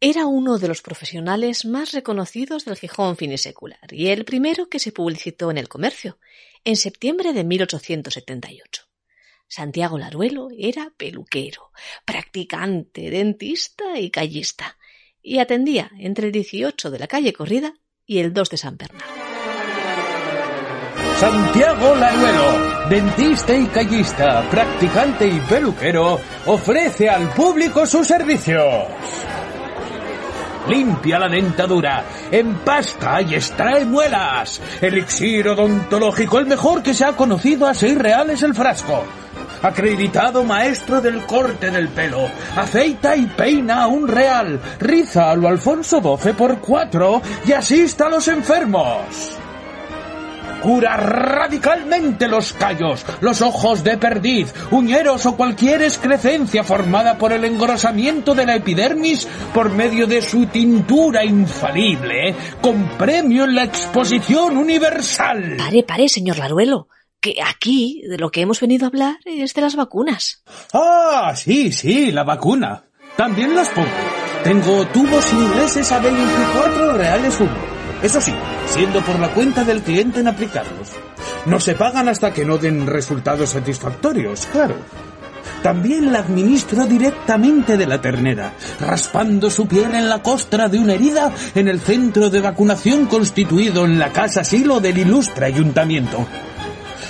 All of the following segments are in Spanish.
Era uno de los profesionales más reconocidos del Gijón finisecular y el primero que se publicitó en el comercio, en septiembre de 1878. Santiago Laruelo era peluquero, practicante, dentista y callista, y atendía entre el 18 de la calle Corrida y el 2 de San Bernardo. Santiago Laruelo, dentista y callista, practicante y peluquero, ofrece al público sus servicios limpia la dentadura, empasta y extrae muelas. Elixir odontológico, el mejor que se ha conocido a seis reales el frasco. Acreditado maestro del corte del pelo. Aceita y peina a un real. Riza a lo Alfonso XII por cuatro y asista a los enfermos cura radicalmente los callos, los ojos de perdiz, uñeros o cualquier excrecencia formada por el engrosamiento de la epidermis por medio de su tintura infalible, con premio en la exposición universal. Pare, pare, señor Laruelo que aquí de lo que hemos venido a hablar es de las vacunas. Ah, sí, sí, la vacuna. También las pongo. Tengo tubos ingleses a 24 reales uno. Eso sí, siendo por la cuenta del cliente en aplicarlos. No se pagan hasta que no den resultados satisfactorios, claro. También la administro directamente de la ternera, raspando su piel en la costra de una herida en el centro de vacunación constituido en la casa silo del ilustre ayuntamiento.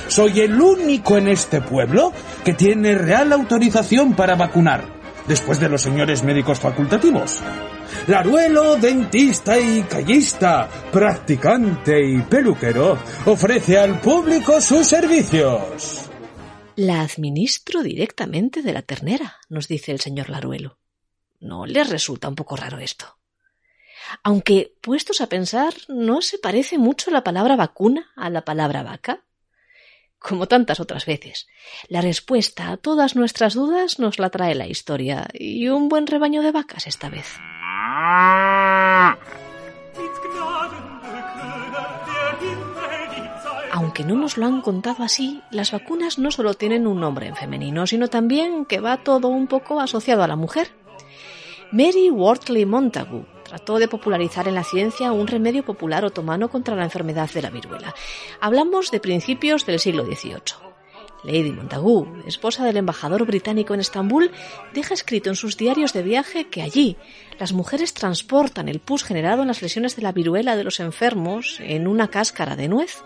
Soy el único en este pueblo que tiene real autorización para vacunar, después de los señores médicos facultativos. Laruelo, dentista y callista, practicante y peluquero, ofrece al público sus servicios. La administro directamente de la ternera, nos dice el señor Laruelo. ¿No les resulta un poco raro esto? Aunque, puestos a pensar, ¿no se parece mucho la palabra vacuna a la palabra vaca? Como tantas otras veces, la respuesta a todas nuestras dudas nos la trae la historia, y un buen rebaño de vacas esta vez. Aunque no nos lo han contado así, las vacunas no solo tienen un nombre en femenino, sino también que va todo un poco asociado a la mujer. Mary Wortley Montagu trató de popularizar en la ciencia un remedio popular otomano contra la enfermedad de la viruela. Hablamos de principios del siglo XVIII. Lady Montagu, esposa del embajador británico en Estambul, deja escrito en sus diarios de viaje que allí las mujeres transportan el pus generado en las lesiones de la viruela de los enfermos en una cáscara de nuez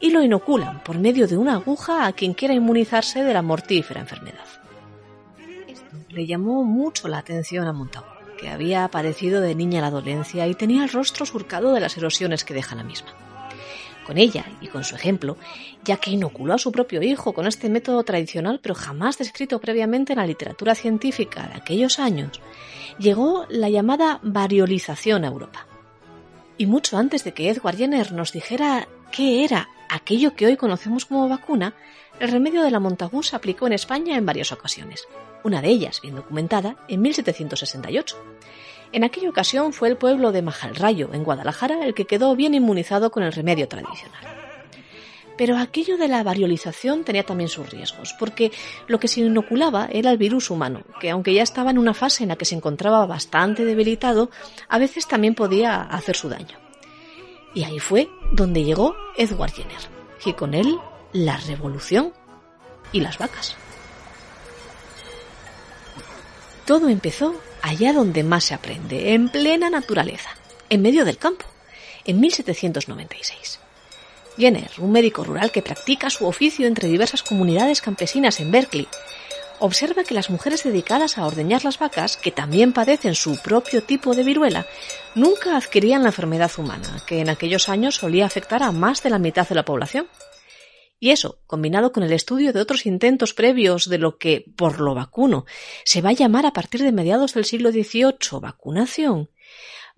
y lo inoculan por medio de una aguja a quien quiera inmunizarse de la mortífera enfermedad. Esto le llamó mucho la atención a Montagu, había aparecido de niña la dolencia y tenía el rostro surcado de las erosiones que deja la misma con ella y con su ejemplo, ya que inoculó a su propio hijo con este método tradicional pero jamás descrito previamente en la literatura científica de aquellos años, llegó la llamada variolización a Europa. Y mucho antes de que Edward Jenner nos dijera qué era aquello que hoy conocemos como vacuna, el remedio de la Montagu se aplicó en España en varias ocasiones, una de ellas bien documentada en 1768 en aquella ocasión fue el pueblo de Majalrayo, en Guadalajara, el que quedó bien inmunizado con el remedio tradicional. Pero aquello de la variolización tenía también sus riesgos, porque lo que se inoculaba era el virus humano, que aunque ya estaba en una fase en la que se encontraba bastante debilitado, a veces también podía hacer su daño. Y ahí fue donde llegó Edward Jenner, y con él la revolución y las vacas. Todo empezó allá donde más se aprende, en plena naturaleza, en medio del campo, en 1796. Jenner, un médico rural que practica su oficio entre diversas comunidades campesinas en Berkeley, observa que las mujeres dedicadas a ordeñar las vacas, que también padecen su propio tipo de viruela, nunca adquirían la enfermedad humana, que en aquellos años solía afectar a más de la mitad de la población. Y eso, combinado con el estudio de otros intentos previos de lo que, por lo vacuno, se va a llamar a partir de mediados del siglo XVIII vacunación,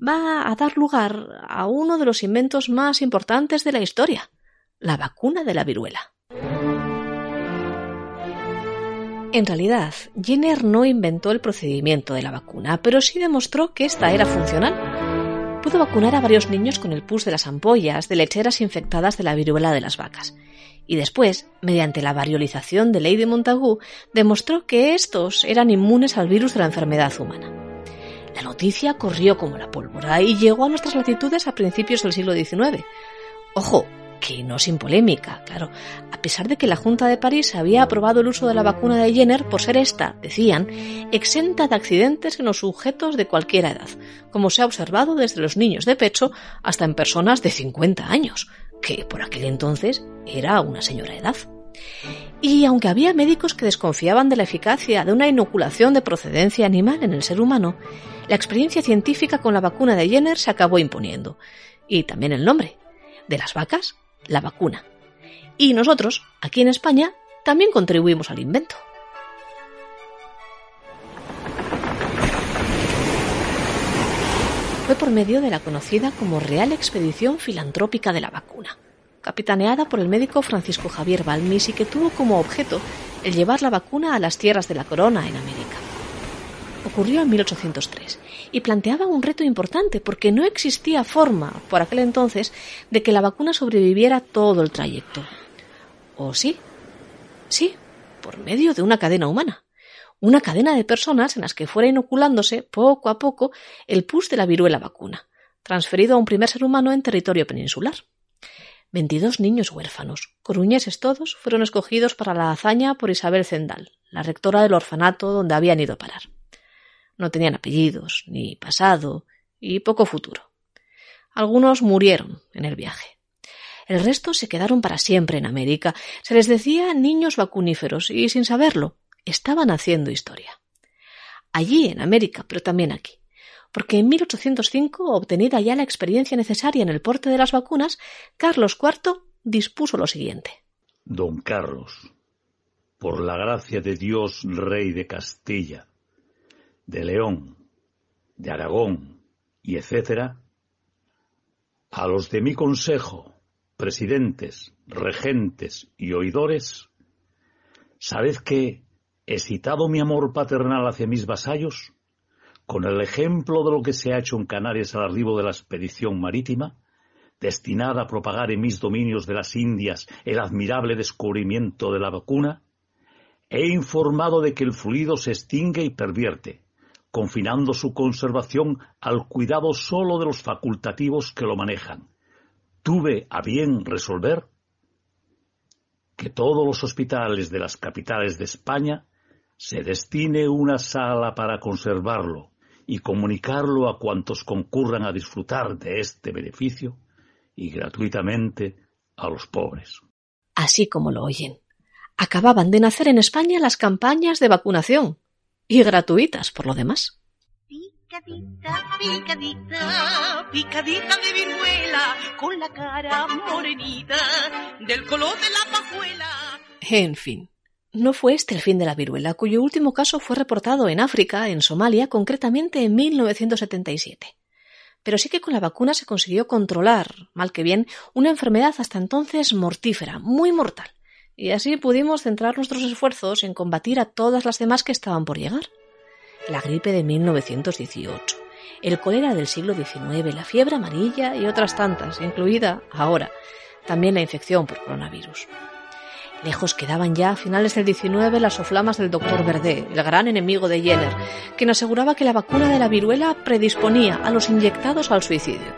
va a dar lugar a uno de los inventos más importantes de la historia, la vacuna de la viruela. En realidad, Jenner no inventó el procedimiento de la vacuna, pero sí demostró que esta era funcional. Pudo vacunar a varios niños con el pus de las ampollas de lecheras infectadas de la viruela de las vacas y después, mediante la variolización de de Montagu, demostró que estos eran inmunes al virus de la enfermedad humana. La noticia corrió como la pólvora y llegó a nuestras latitudes a principios del siglo XIX. Ojo, que no sin polémica, claro, a pesar de que la Junta de París había aprobado el uso de la vacuna de Jenner por ser esta, decían, exenta de accidentes en los sujetos de cualquier edad, como se ha observado desde los niños de pecho hasta en personas de 50 años, que por aquel entonces era una señora edad. Y aunque había médicos que desconfiaban de la eficacia de una inoculación de procedencia animal en el ser humano, la experiencia científica con la vacuna de Jenner se acabó imponiendo. Y también el nombre. De las vacas la vacuna. Y nosotros, aquí en España, también contribuimos al invento. Fue por medio de la conocida como Real Expedición Filantrópica de la Vacuna, capitaneada por el médico Francisco Javier Balmis y que tuvo como objeto el llevar la vacuna a las tierras de la corona en América. Ocurrió en 1803 y planteaba un reto importante porque no existía forma, por aquel entonces, de que la vacuna sobreviviera todo el trayecto. ¿O sí? Sí, por medio de una cadena humana. Una cadena de personas en las que fuera inoculándose poco a poco el pus de la viruela vacuna, transferido a un primer ser humano en territorio peninsular. Veintidós niños huérfanos, coruñeses todos, fueron escogidos para la hazaña por Isabel Zendal, la rectora del orfanato donde habían ido a parar. No tenían apellidos, ni pasado, y poco futuro. Algunos murieron en el viaje. El resto se quedaron para siempre en América. Se les decía niños vacuníferos y, sin saberlo, estaban haciendo historia. Allí, en América, pero también aquí. Porque en 1805, obtenida ya la experiencia necesaria en el porte de las vacunas, Carlos IV dispuso lo siguiente. Don Carlos, por la gracia de Dios, Rey de Castilla, de León, de Aragón y etcétera, a los de mi consejo, presidentes, regentes y oidores, sabed que, excitado mi amor paternal hacia mis vasallos, con el ejemplo de lo que se ha hecho en Canarias al arribo de la expedición marítima, destinada a propagar en mis dominios de las Indias el admirable descubrimiento de la vacuna, he informado de que el fluido se extingue y pervierte, confinando su conservación al cuidado sólo de los facultativos que lo manejan. Tuve a bien resolver que todos los hospitales de las capitales de España se destine una sala para conservarlo y comunicarlo a cuantos concurran a disfrutar de este beneficio y gratuitamente a los pobres. Así como lo oyen. Acababan de nacer en España las campañas de vacunación y gratuitas por lo demás. Picadita, picadita, picadita de viruela, con la cara morenita, del color de la pajuela. En fin, no fue este el fin de la viruela, cuyo último caso fue reportado en África, en Somalia, concretamente en 1977. Pero sí que con la vacuna se consiguió controlar, mal que bien, una enfermedad hasta entonces mortífera, muy mortal, y así pudimos centrar nuestros esfuerzos en combatir a todas las demás que estaban por llegar. La gripe de 1918, el cólera del siglo XIX, la fiebre amarilla y otras tantas, incluida, ahora, también la infección por coronavirus. Lejos quedaban ya a finales del XIX las soflamas del doctor Verdé, el gran enemigo de Jenner, quien aseguraba que la vacuna de la viruela predisponía a los inyectados al suicidio.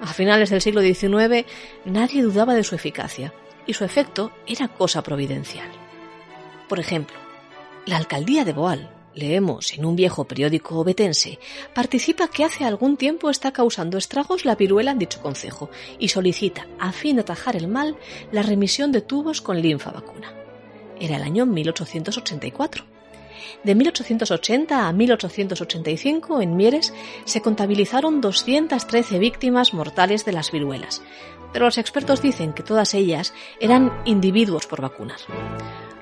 A finales del siglo XIX nadie dudaba de su eficacia y su efecto era cosa providencial. Por ejemplo, la alcaldía de Boal, leemos en un viejo periódico obetense, participa que hace algún tiempo está causando estragos la viruela en dicho concejo y solicita, a fin de atajar el mal, la remisión de tubos con linfa vacuna. Era el año 1884. De 1880 a 1885 en Mieres se contabilizaron 213 víctimas mortales de las viruelas, pero los expertos dicen que todas ellas eran individuos por vacunar.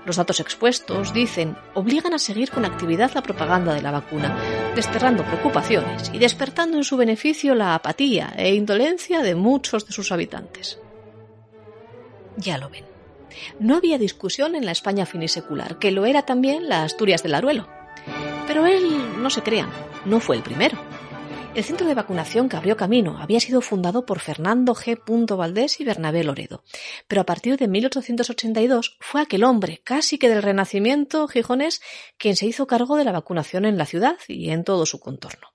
Los datos expuestos, dicen, obligan a seguir con actividad la propaganda de la vacuna, desterrando preocupaciones y despertando en su beneficio la apatía e indolencia de muchos de sus habitantes. Ya lo ven. No había discusión en la España finisecular, que lo era también la Asturias del Aruelo. Pero él, no se crean, no fue el primero. El centro de vacunación que abrió camino había sido fundado por Fernando G. Valdés y Bernabé Loredo, pero a partir de 1882 fue aquel hombre, casi que del Renacimiento gijonés, quien se hizo cargo de la vacunación en la ciudad y en todo su contorno.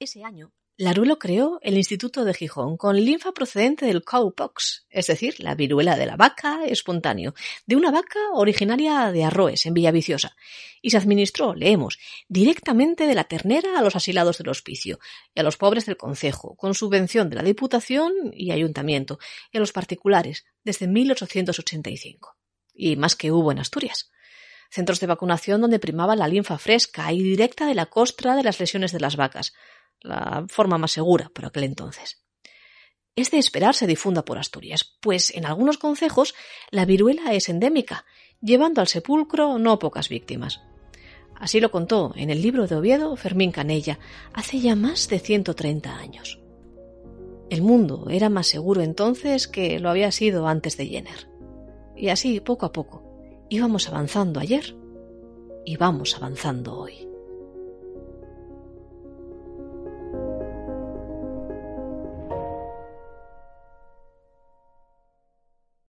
Ese año, Laruelo creó el Instituto de Gijón con linfa procedente del cowpox, es decir, la viruela de la vaca espontáneo, de una vaca originaria de Arroes, en Villaviciosa, y se administró, leemos, directamente de la ternera a los asilados del hospicio y a los pobres del concejo, con subvención de la Diputación y Ayuntamiento, y a los particulares, desde 1885. Y más que hubo en Asturias centros de vacunación donde primaba la linfa fresca y directa de la costra de las lesiones de las vacas, la forma más segura por aquel entonces. Es de esperar se difunda por Asturias, pues en algunos concejos la viruela es endémica, llevando al sepulcro no pocas víctimas. Así lo contó en el libro de Oviedo Fermín Canella hace ya más de 130 años. El mundo era más seguro entonces que lo había sido antes de Jenner. Y así, poco a poco, íbamos avanzando ayer y vamos avanzando hoy.